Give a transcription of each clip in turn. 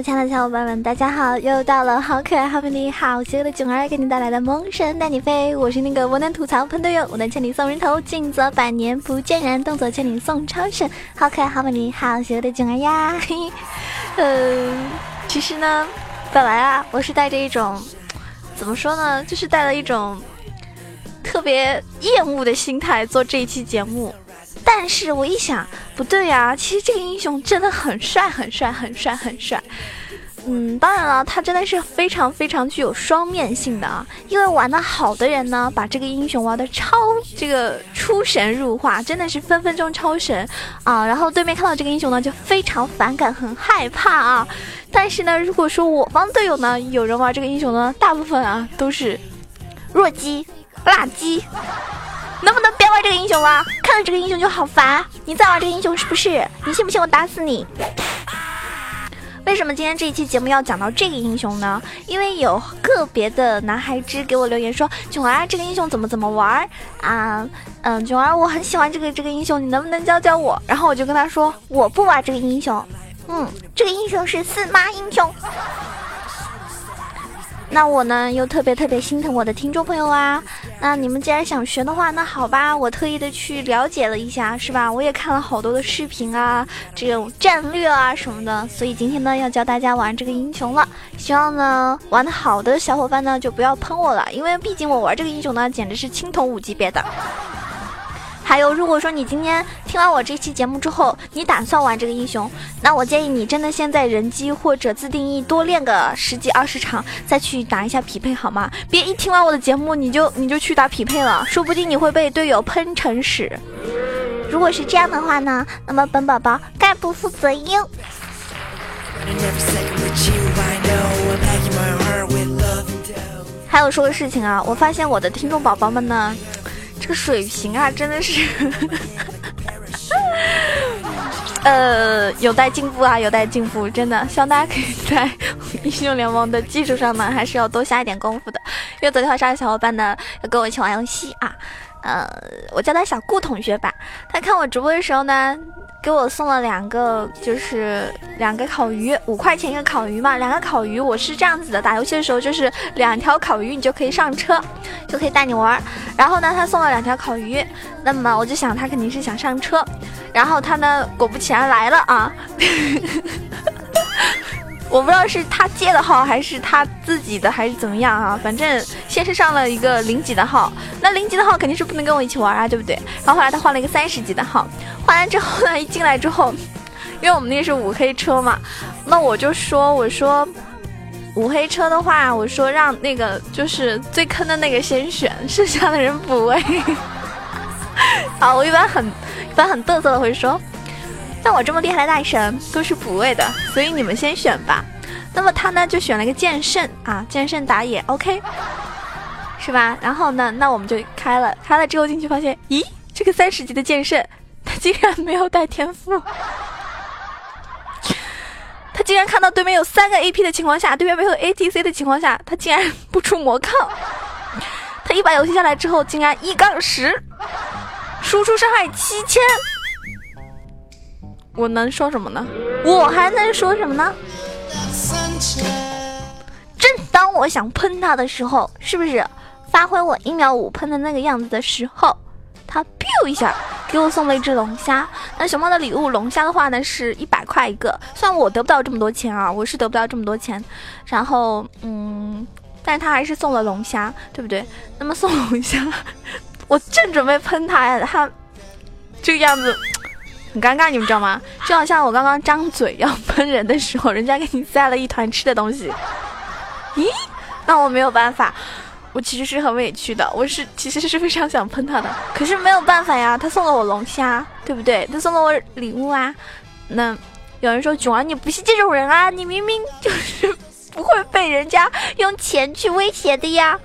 亲爱的小伙伴们，大家好！又到了好可爱、好美丽、好邪恶的囧儿给你带来的萌神带你飞。我是那个我能吐槽喷队友，我能千里送人头，静则百年不见人，动作千里送超神。好可爱、好美丽、好邪恶的囧儿呀！嘿，呃，其实呢，本来啊，我是带着一种怎么说呢，就是带了一种特别厌恶的心态做这一期节目。但是我一想，不对呀，其实这个英雄真的很帅，很帅，很帅，很帅。嗯，当然了，他真的是非常非常具有双面性的啊。因为玩的好的人呢，把这个英雄玩的超这个出神入化，真的是分分钟超神啊。然后对面看到这个英雄呢，就非常反感，很害怕啊。但是呢，如果说我方队友呢，有人玩这个英雄呢，大部分啊都是弱鸡、垃圾。能不能别玩这个英雄了？看到这个英雄就好烦。你再玩这个英雄是不是？你信不信我打死你？为什么今天这一期节目要讲到这个英雄呢？因为有个别的男孩子给我留言说：“囧儿，这个英雄怎么怎么玩啊？”嗯，囧儿，我很喜欢这个这个英雄，你能不能教教我？然后我就跟他说：“我不玩这个英雄。”嗯，这个英雄是四妈英雄。那我呢，又特别特别心疼我的听众朋友啊。那你们既然想学的话，那好吧，我特意的去了解了一下，是吧？我也看了好多的视频啊，这种战略啊什么的。所以今天呢，要教大家玩这个英雄了。希望呢，玩的好的小伙伴呢，就不要喷我了，因为毕竟我玩这个英雄呢，简直是青铜五级别的。还有，如果说你今天听完我这期节目之后，你打算玩这个英雄，那我建议你真的先在人机或者自定义多练个十几二十场，再去打一下匹配，好吗？别一听完我的节目你就你就去打匹配了，说不定你会被队友喷成屎。如果是这样的话呢，那么本宝宝概不负责哟。还有说个事情啊，我发现我的听众宝宝们呢。这个水平啊，真的是，呃，有待进步啊，有待进步，真的，希望大家可以在英雄联盟的基础上呢，还是要多下一点功夫的。因为昨天晚上小伙伴呢要跟我一起玩游戏啊，呃，我叫他小顾同学吧，他看我直播的时候呢。给我送了两个，就是两个烤鱼，五块钱一个烤鱼嘛。两个烤鱼，我是这样子的，打游戏的时候就是两条烤鱼，你就可以上车，就可以带你玩。然后呢，他送了两条烤鱼，那么我就想他肯定是想上车。然后他呢，果不其然来了啊。我不知道是他借的号还是他自己的还是怎么样啊？反正先是上了一个零级的号，那零级的号肯定是不能跟我一起玩啊，对不对？然后后来他换了一个三十级的号，换完之后呢，一进来之后，因为我们那是五黑车嘛，那我就说我说五黑车的话，我说让那个就是最坑的那个先选，剩下的人补位。好，我一般很一般很嘚瑟的会说。像我这么厉害的大神都是补位的，所以你们先选吧。那么他呢就选了个剑圣啊，剑圣打野 OK，是吧？然后呢，那我们就开了，开了之后进去发现，咦，这个三十级的剑圣他竟然没有带天赋，他竟然看到对面有三个 AP 的情况下，对面没有 ATC 的情况下，他竟然不出魔抗，他一把游戏下来之后竟然一杠十，输出伤害七千。我能说什么呢？我还能说什么呢？正当我想喷他的时候，是不是发挥我一秒五喷的那个样子的时候，他 biu 一下给我送了一只龙虾。那熊猫的礼物龙虾的话呢，是一百块一个。虽然我得不到这么多钱啊，我是得不到这么多钱。然后，嗯，但是他还是送了龙虾，对不对？那么送龙虾，我正准备喷他呀，他这个样子。很尴尬，你们知道吗？就好像我刚刚张嘴要喷人的时候，人家给你塞了一团吃的东西。咦？那我没有办法，我其实是很委屈的。我是其实是非常想喷他的，可是没有办法呀。他送了我龙虾，对不对？他送了我礼物啊。那有人说囧儿你不是这种人啊，你明明就是不会被人家用钱去威胁的呀。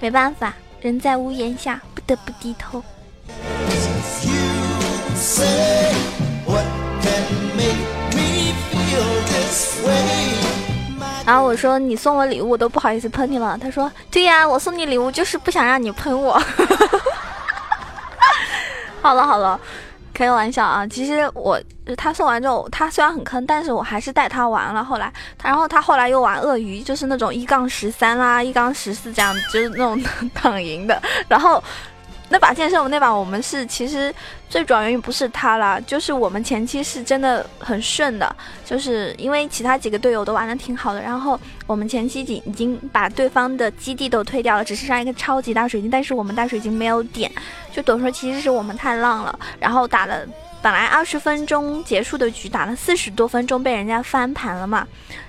没办法，人在屋檐下，不得不低头。然后我说你送我礼物我都不好意思喷你了。他说对呀，我送你礼物就是不想让你喷我。好了好了，开个玩笑啊！其实我他送完之后，他虽然很坑，但是我还是带他玩了。后来他，然后他后来又玩鳄鱼，就是那种一杠十三啦，一杠十四这样，就是那种 躺赢的。然后。那把剑圣，那把我们是其实最主要原因不是他啦，就是我们前期是真的很顺的，就是因为其他几个队友都玩的挺好的，然后我们前期已已经把对方的基地都推掉了，只剩下一个超级大水晶，但是我们大水晶没有点，就等于说其实是我们太浪了，然后打了本来二十分钟结束的局，打了四十多分钟被人家翻盘了嘛，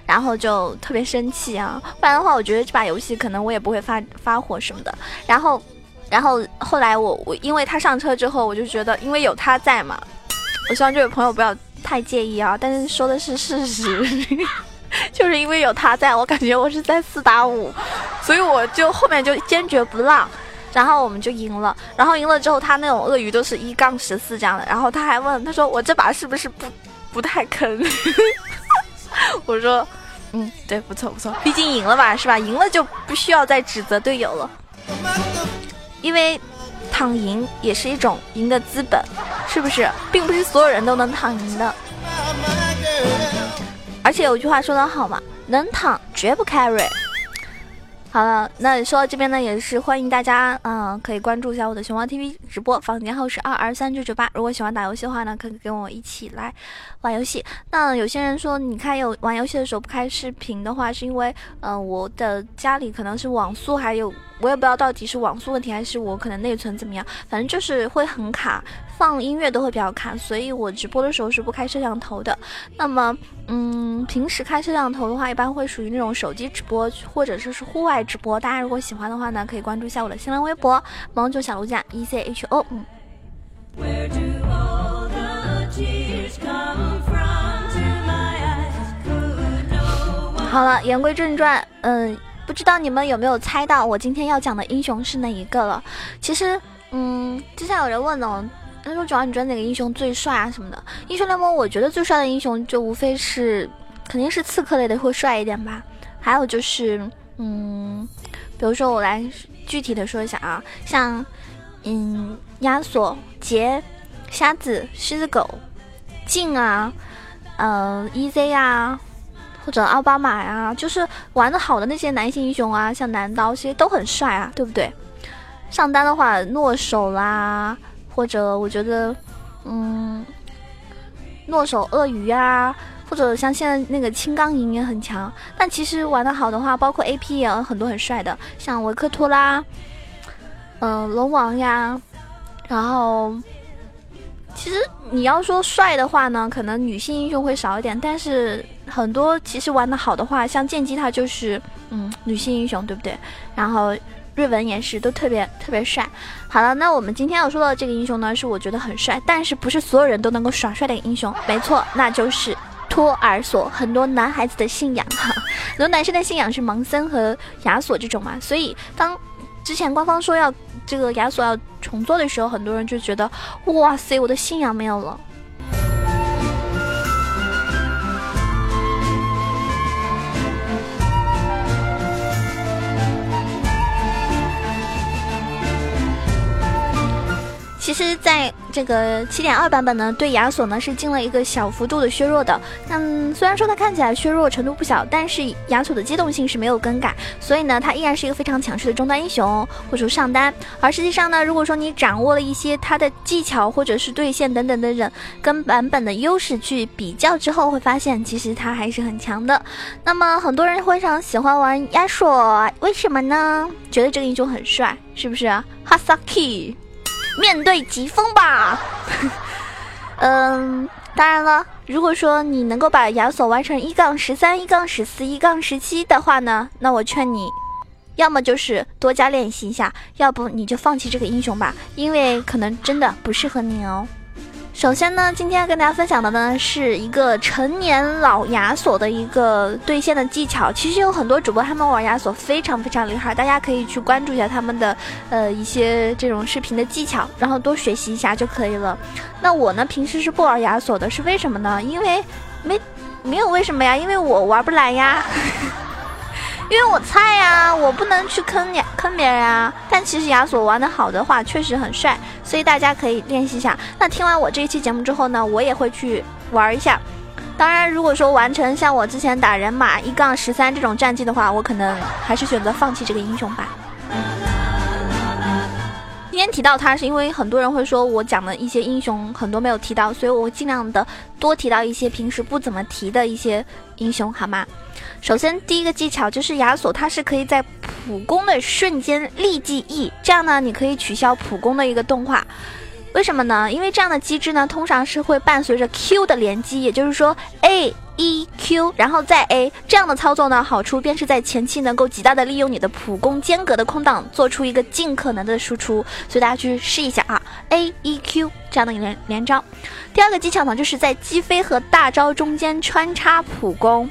然后就特别生气啊，不然的话我觉得这把游戏可能我也不会发发火什么的，然后。然后后来我我因为他上车之后，我就觉得因为有他在嘛，我希望这位朋友不要太介意啊。但是说的是事实，就是因为有他在，我感觉我是在四打五，所以我就后面就坚决不让，然后我们就赢了。然后赢了之后，他那种鳄鱼都是一杠十四这样的。然后他还问他说：“我这把是不是不不太坑？” 我说：“嗯，对，不错不错，毕竟赢了吧，是吧？赢了就不需要再指责队友了。”因为躺赢也是一种赢的资本，是不是？并不是所有人都能躺赢的。而且有句话说得好嘛，能躺绝不 carry。好了，那说到这边呢，也是欢迎大家，嗯，可以关注一下我的熊猫 TV 直播，房间号是二二三九九八。如果喜欢打游戏的话呢，可以跟我一起来玩游戏。那有些人说，你看有玩游戏的时候不开视频的话，是因为，嗯，我的家里可能是网速还有。我也不知道到底是网速问题还是我可能内存怎么样，反正就是会很卡，放音乐都会比较卡，所以我直播的时候是不开摄像头的。那么，嗯，平时开摄像头的话，一般会属于那种手机直播或者说是户外直播。大家如果喜欢的话呢，可以关注一下我的新浪微博“萌九小鹿酱 E C H O”。嗯。好了，言归正传，嗯。不知道你们有没有猜到我今天要讲的英雄是哪一个了？其实，嗯，之前有人问呢，他说：“主要你觉得哪个英雄最帅啊什么的？”英雄联盟我觉得最帅的英雄就无非是，肯定是刺客类的会帅一点吧。还有就是，嗯，比如说我来具体的说一下啊，像，嗯，亚索、杰、瞎子、狮子狗、镜啊，嗯，EZ 啊。或者奥巴马呀，就是玩的好的那些男性英雄啊，像男刀，其实都很帅啊，对不对？上单的话，诺手啦，或者我觉得，嗯，诺手鳄鱼啊，或者像现在那个青钢银也很强。但其实玩的好的话，包括 AP 也有很多很帅的，像维克托拉，嗯，龙王呀，然后。其实你要说帅的话呢，可能女性英雄会少一点，但是很多其实玩的好的话，像剑姬她就是嗯女性英雄，对不对？然后瑞文也是，都特别特别帅。好了，那我们今天要说到的这个英雄呢，是我觉得很帅，但是不是所有人都能够耍帅的英雄。没错，那就是托儿索，很多男孩子的信仰哈，很多男生的信仰是盲森和亚索这种嘛，所以当。之前官方说要这个亚索要重做的时候，很多人就觉得，哇塞，我的信仰没有了。其实，在这个七点二版本呢，对亚索呢是进了一个小幅度的削弱的。嗯，虽然说它看起来削弱程度不小，但是亚索的机动性是没有更改，所以呢，它依然是一个非常强势的中单英雄，或者说上单。而实际上呢，如果说你掌握了一些它的技巧或者是对线等等的人跟版本的优势去比较之后，会发现其实它还是很强的。那么很多人非常喜欢玩亚索，为什么呢？觉得这个英雄很帅，是不是？哈萨克。面对疾风吧，嗯，当然了，如果说你能够把亚索玩成一杠十三、一杠十四、一杠十七的话呢，那我劝你，要么就是多加练习一下，要不你就放弃这个英雄吧，因为可能真的不适合你哦。首先呢，今天要跟大家分享的呢，是一个成年老亚索的一个对线的技巧。其实有很多主播他们玩亚索非常非常厉害，大家可以去关注一下他们的呃一些这种视频的技巧，然后多学习一下就可以了。那我呢，平时是不玩亚索的，是为什么呢？因为没没有为什么呀，因为我玩不来呀。因为我菜呀，我不能去坑你坑别人啊。但其实亚索玩的好的话，确实很帅，所以大家可以练习一下。那听完我这一期节目之后呢，我也会去玩一下。当然，如果说完成像我之前打人马一杠十三这种战绩的话，我可能还是选择放弃这个英雄吧。今天提到他，是因为很多人会说我讲的一些英雄很多没有提到，所以我尽量的多提到一些平时不怎么提的一些英雄，好吗？首先，第一个技巧就是亚索，它是可以在普攻的瞬间立即 E，这样呢，你可以取消普攻的一个动画。为什么呢？因为这样的机制呢，通常是会伴随着 Q 的连击，也就是说 A E Q，然后再 A 这样的操作呢，好处便是在前期能够极大的利用你的普攻间隔的空档，做出一个尽可能的输出。所以大家去试一下啊，A E Q 这样的连连招。第二个技巧呢，就是在击飞和大招中间穿插普攻。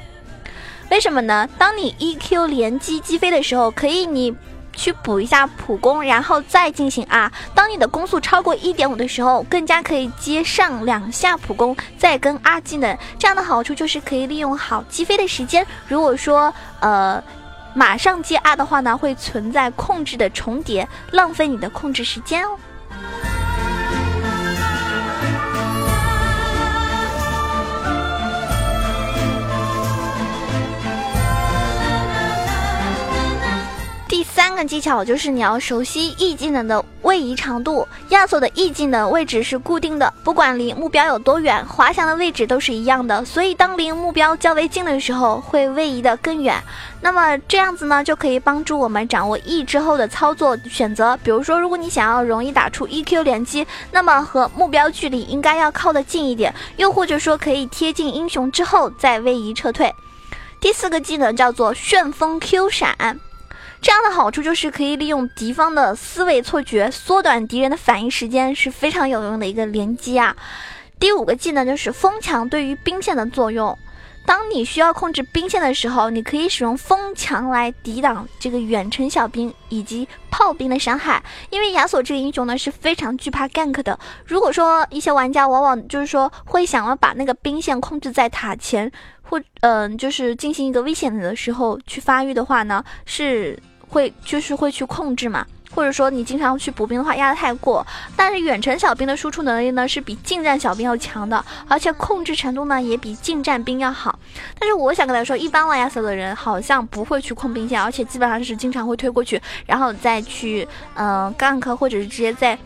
为什么呢？当你 E Q 连击击飞的时候，可以你。去补一下普攻，然后再进行啊。当你的攻速超过一点五的时候，更加可以接上两下普攻，再跟二技能。这样的好处就是可以利用好击飞的时间。如果说呃马上接二的话呢，会存在控制的重叠，浪费你的控制时间哦。三个技巧就是你要熟悉 E 技能的位移长度。亚索的 E 技能位置是固定的，不管离目标有多远，滑翔的位置都是一样的。所以当离目标较为近的时候，会位移的更远。那么这样子呢，就可以帮助我们掌握 E 之后的操作选择。比如说，如果你想要容易打出 EQ 连击，那么和目标距离应该要靠得近一点，又或者说可以贴近英雄之后再位移撤退。第四个技能叫做旋风 Q 闪。这样的好处就是可以利用敌方的思维错觉，缩短敌人的反应时间，是非常有用的一个连击啊。第五个技能就是风墙对于兵线的作用。当你需要控制兵线的时候，你可以使用风墙来抵挡这个远程小兵以及炮兵的伤害。因为亚索这个英雄呢是非常惧怕 gank 的。如果说一些玩家往往就是说会想要把那个兵线控制在塔前，或嗯就是进行一个危险的时候去发育的话呢，是。会就是会去控制嘛，或者说你经常去补兵的话压得太过，但是远程小兵的输出能力呢是比近战小兵要强的，而且控制程度呢也比近战兵要好。但是我想跟大家说，一般玩亚瑟的人好像不会去控兵线，而且基本上是经常会推过去，然后再去嗯 gank 或者是直接在，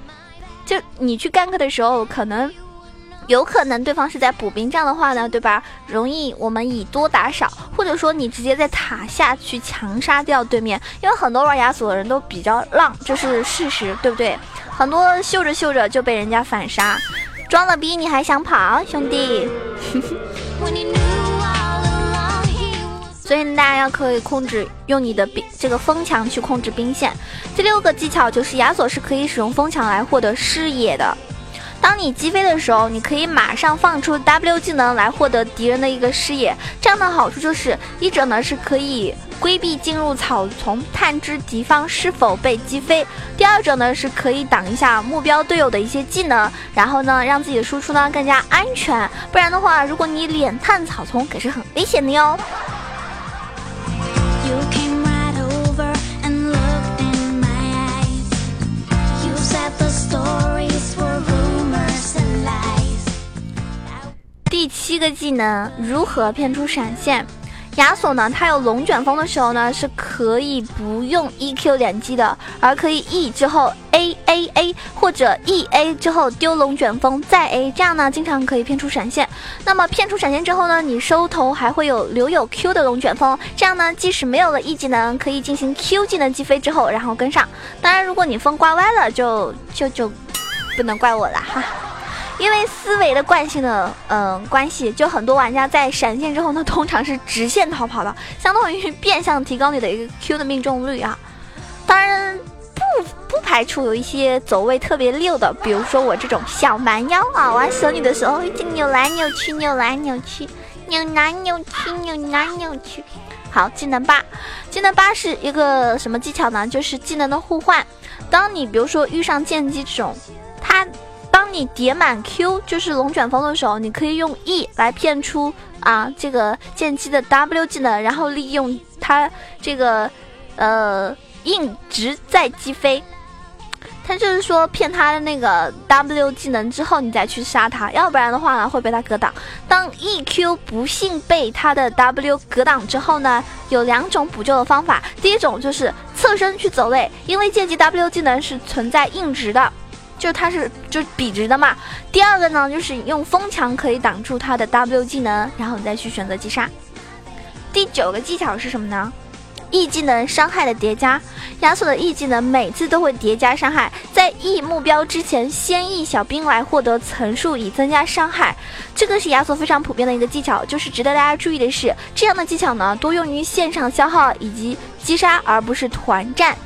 就你去 gank 的时候可能。有可能对方是在补兵，这样的话呢，对吧？容易我们以多打少，或者说你直接在塔下去强杀掉对面，因为很多玩亚索的人都比较浪，这是事实，对不对？很多秀着秀着就被人家反杀，装了逼你还想跑，兄弟？所以大家要可以控制用你的兵这个风墙去控制兵线。第六个技巧就是亚索是可以使用风墙来获得视野的。当你击飞的时候，你可以马上放出 W 技能来获得敌人的一个视野。这样的好处就是，一者呢是可以规避进入草丛，探知敌方是否被击飞；第二者呢是可以挡一下目标队友的一些技能，然后呢让自己的输出呢更加安全。不然的话，如果你脸探草丛，可是很危险的哟。第七个技能如何骗出闪现？亚索呢？他有龙卷风的时候呢，是可以不用 E Q 连击的，而可以 E 之后 A A A 或者 E A 之后丢龙卷风再 A，这样呢经常可以骗出闪现。那么骗出闪现之后呢，你收头还会有留有 Q 的龙卷风，这样呢即使没有了 E 技能，可以进行 Q 技能击飞之后然后跟上。当然，如果你风刮歪了，就就就不能怪我了哈。因为思维的惯性的嗯关系，就很多玩家在闪现之后呢，通常是直线逃跑的，相当于变相提高你的一个 Q 的命中率啊。当然不不排除有一些走位特别溜的，比如说我这种小蛮腰啊，玩蛇女的时候就扭来扭去，扭来扭去，扭来扭去，扭来扭去。好，技能八，技能八是一个什么技巧呢？就是技能的互换。当你比如说遇上剑姬这种，它。当你叠满 Q 就是龙卷风的时候，你可以用 E 来骗出啊这个剑姬的 W 技能，然后利用它。这个呃硬直在击飞。他就是说骗他的那个 W 技能之后，你再去杀他，要不然的话呢会被他格挡。当 EQ 不幸被他的 W 格挡之后呢，有两种补救的方法。第一种就是侧身去走位，因为剑姬 W 技能是存在硬直的，就它是就笔直的嘛。第二个呢就是用风墙可以挡住它的 W 技能，然后你再去选择击杀。第九个技巧是什么呢？E 技能伤害的叠加，亚索的 E 技能每次都会叠加伤害，在 E 目标之前先 E 小兵来获得层数以增加伤害，这个是亚索非常普遍的一个技巧。就是值得大家注意的是，这样的技巧呢多用于线上消耗以及击杀，而不是团战。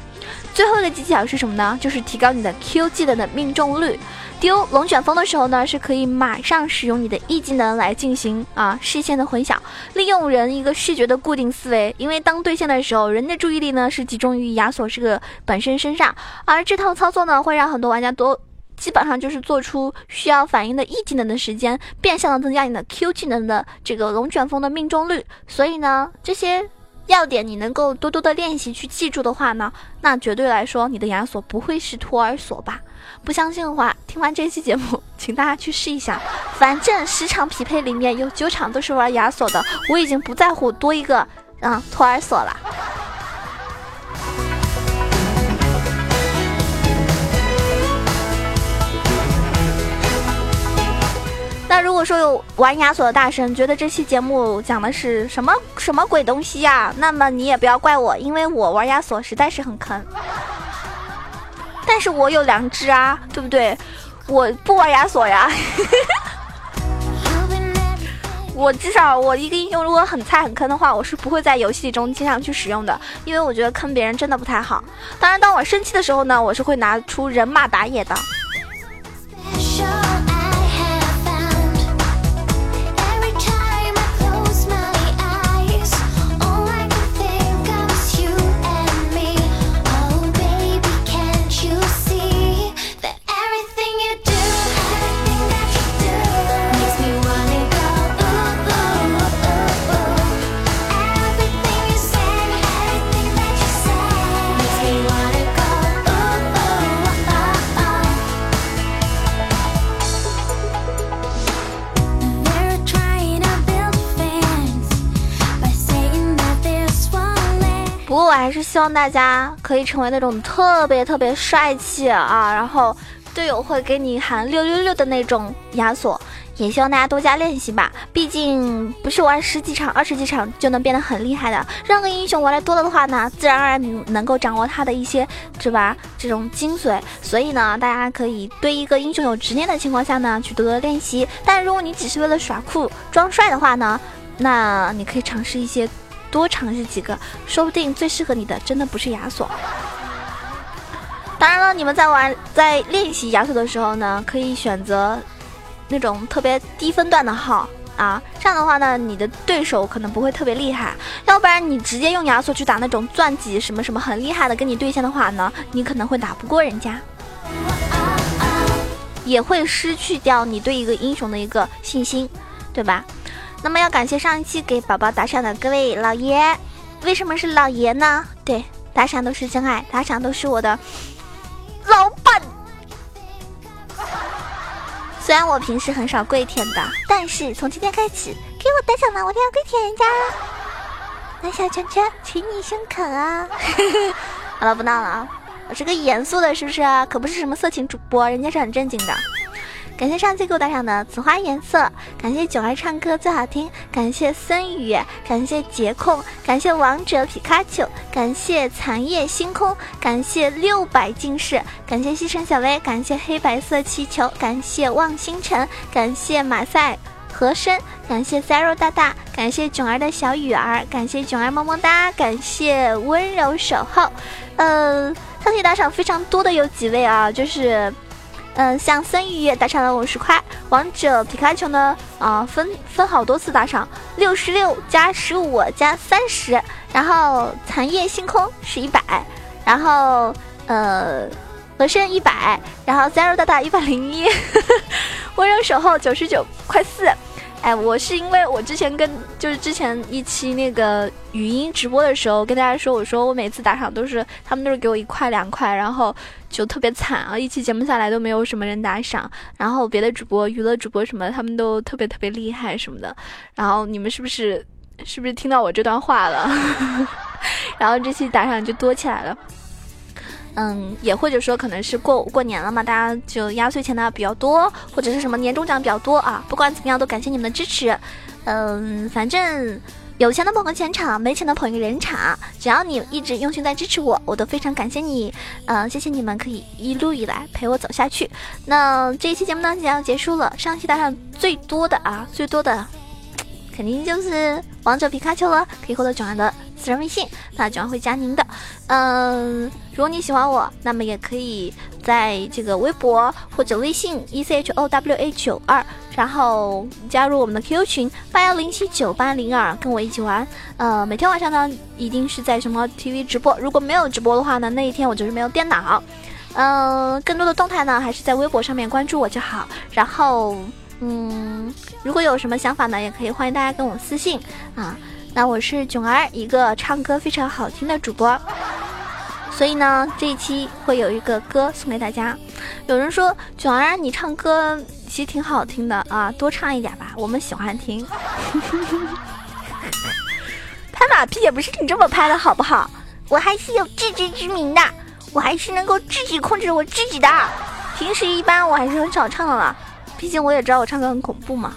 最后一个技巧是什么呢？就是提高你的 Q 技能的命中率。丢龙卷风的时候呢，是可以马上使用你的 E 技能来进行啊视线的混淆，利用人一个视觉的固定思维。因为当对线的时候，人的注意力呢是集中于亚索这个本身身上，而这套操作呢会让很多玩家都基本上就是做出需要反应的 E 技能的时间，变相的增加你的 Q 技能的这个龙卷风的命中率。所以呢，这些。要点你能够多多的练习去记住的话呢，那绝对来说你的亚索不会是托儿所吧？不相信的话，听完这期节目，请大家去试一下。反正十场匹配里面有九场都是玩亚索的，我已经不在乎多一个嗯托儿所了。如果说有玩亚索的大神觉得这期节目讲的是什么什么鬼东西呀，那么你也不要怪我，因为我玩亚索实在是很坑。但是我有良知啊，对不对？我不玩亚索呀。我至少我一个英雄如果很菜很坑的话，我是不会在游戏中经常去使用的，因为我觉得坑别人真的不太好。当然，当我生气的时候呢，我是会拿出人马打野的。我还是希望大家可以成为那种特别特别帅气啊，然后队友会给你喊六六六的那种亚索。也希望大家多加练习吧，毕竟不是玩十几场、二十几场就能变得很厉害的。让个英雄玩的多了的话呢，自然而然你能够掌握他的一些，是吧？这种精髓。所以呢，大家可以对一个英雄有执念的情况下呢，去多多练习。但如果你只是为了耍酷装帅的话呢，那你可以尝试一些。多尝试几个，说不定最适合你的真的不是亚索。当然了，你们在玩在练习亚索的时候呢，可以选择那种特别低分段的号啊，这样的话呢，你的对手可能不会特别厉害。要不然你直接用亚索去打那种钻级什么什么很厉害的跟你对线的话呢，你可能会打不过人家，也会失去掉你对一个英雄的一个信心，对吧？那么要感谢上一期给宝宝打赏的各位老爷，为什么是老爷呢？对，打赏都是真爱，打赏都是我的老板。虽然我平时很少跪舔的，但是从今天开始给我打赏呢，我一定要跪舔人家。来小圈圈，请你胸口啊！好了，不闹了啊，我是个严肃的，是不是？可不是什么色情主播，人家是很正经的。感谢上期给我打赏的紫花颜色，感谢九儿唱歌最好听，感谢森雨，感谢杰控，感谢王者皮卡丘，感谢残夜星空，感谢六百进士，感谢西城小薇，感谢黑白色气球，感谢望星辰，感谢马赛和声，感谢 zero 大大，感谢囧儿的小雨儿，感谢囧儿么么哒，感谢温柔守候。呃，上期打赏非常多的有几位啊，就是。嗯，像森玉打赏了五十块，王者皮卡丘呢啊分分好多次打赏，六十六加十五加三十，然后残夜星空是一百，然后呃和声一百，然后 zero 大大一百零一，温柔守候九十九块四，哎，我是因为我之前跟就是之前一期那个语音直播的时候跟大家说，我说我每次打赏都是他们都是给我一块两块，然后就特别惨啊，一期节目下来都没有什么人打赏，然后别的主播娱乐主播什么他们都特别特别厉害什么的，然后你们是不是是不是听到我这段话了？然后这期打赏就多起来了。嗯，也或者说可能是过过年了嘛，大家就压岁钱呢比较多，或者是什么年终奖比较多啊。不管怎么样，都感谢你们的支持。嗯，反正有钱的捧个钱场，没钱的捧一个人场。只要你一直用心在支持我，我都非常感谢你。嗯，谢谢你们可以一路以来陪我走下去。那这一期节目呢，即将结束了。上期打赏最多的啊，最多的 肯定就是王者皮卡丘了，可以获得九万的。私人微信，那九安会加您的。嗯，如果你喜欢我，那么也可以在这个微博或者微信 e c h o w a 九二，然后加入我们的 QQ 群八幺零七九八零二，跟我一起玩。呃，每天晚上呢，一定是在什么 TV 直播。如果没有直播的话呢，那一天我就是没有电脑。嗯，更多的动态呢，还是在微博上面关注我就好。然后，嗯，如果有什么想法呢，也可以欢迎大家跟我私信啊。那我是囧儿，一个唱歌非常好听的主播，所以呢，这一期会有一个歌送给大家。有人说囧儿你唱歌其实挺好听的啊，多唱一点吧，我们喜欢听。拍马屁也不是你这么拍的好不好？我还是有自知之明的，我还是能够自己控制我自己的。平时一般我还是很少唱的了，毕竟我也知道我唱歌很恐怖嘛。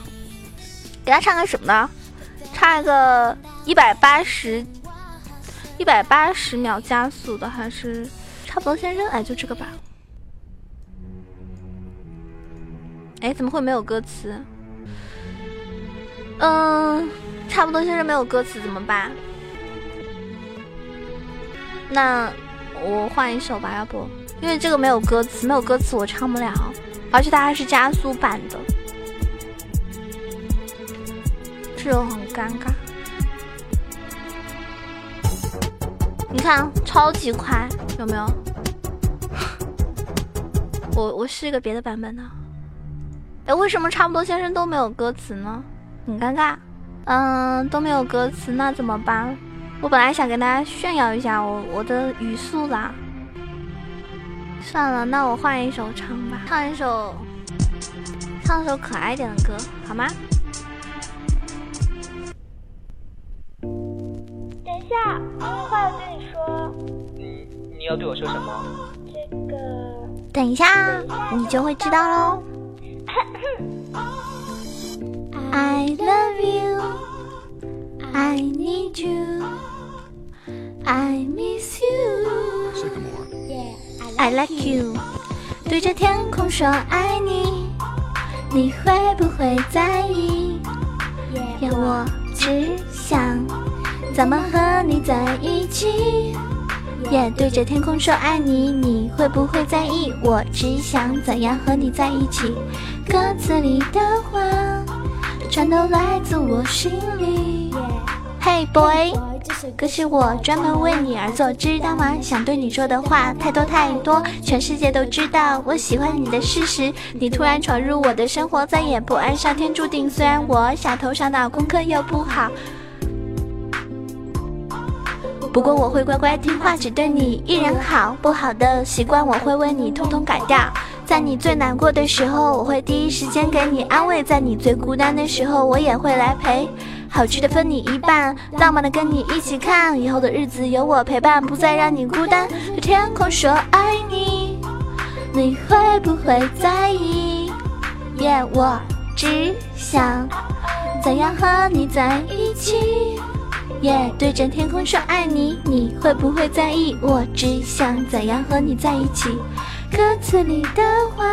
给他唱个什么呢？唱一个一百八十，一百八十秒加速的，还是差不多先生？哎，就这个吧。哎，怎么会没有歌词？嗯，差不多先生没有歌词怎么办？那我换一首吧，要不？因为这个没有歌词，没有歌词我唱不了，而且它还是加速版的。这就很尴尬，你看超级快，有没有？我我试一个别的版本的。哎，为什么差不多先生都没有歌词呢？很尴尬。嗯，都没有歌词，那怎么办？我本来想跟大家炫耀一下我我的语速啦。算了，那我换一首唱吧，唱一首，唱一首可爱点的歌，好吗？要对我说什么？这个，等一下，你就会知道喽。I love you, I need you, I miss you, I like you。对着天空说爱你，你会不会在意？要我只想。怎么和你在一起？也对着天空说爱你，你会不会在意？我只想怎样和你在一起。歌词里的话，全都来自我心里。Hey boy，这首歌是我专门为你而作，知道吗？想对你说的话太多太多，全世界都知道我喜欢你的事实。你突然闯入我的生活，再也不安上天注定。虽然我小头上脑，功课又不好。不过我会乖乖听话，只对你一人好。不好的习惯我会为你通通改掉。在你最难过的时候，我会第一时间给你安慰；在你最孤单的时候，我也会来陪。好吃的分你一半，浪漫的跟你一起看。以后的日子有我陪伴，不再让你孤单。对天空说爱你，你会不会在意？耶，我只想怎样和你在一起。耶，对着天空说爱你，你会不会在意？我只想怎样和你在一起。歌词里的话，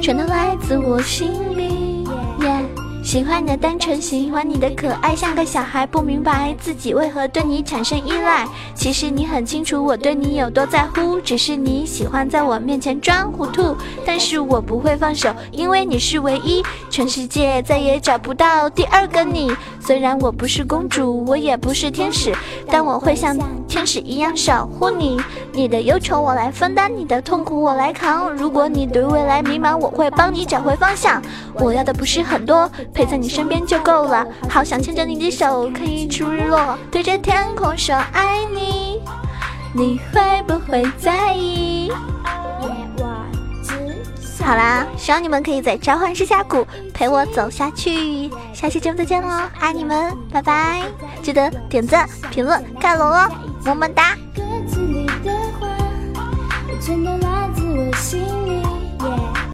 全都来自我心里。耶。喜欢你的单纯，喜欢你的可爱，像个小孩，不明白自己为何对你产生依赖。其实你很清楚我对你有多在乎，只是你喜欢在我面前装糊涂。但是我不会放手，因为你是唯一，全世界再也找不到第二个你。虽然我不是公主，我也不是天使，但我会像天使一样守护你。你的忧愁我来分担，你的痛苦我来扛。如果你对未来迷茫，我会帮你找回方向。我要的不是很多，陪在你身边就够了。好想牵着你的手，看日出日落，对着天空说爱你。你会不会在意？好啦，希望你们可以在召唤师峡谷陪我走下去。下期节目再见喽，爱你们，拜拜！记得点赞、评论、看楼哦，么么哒。歌词里的话全都来自我心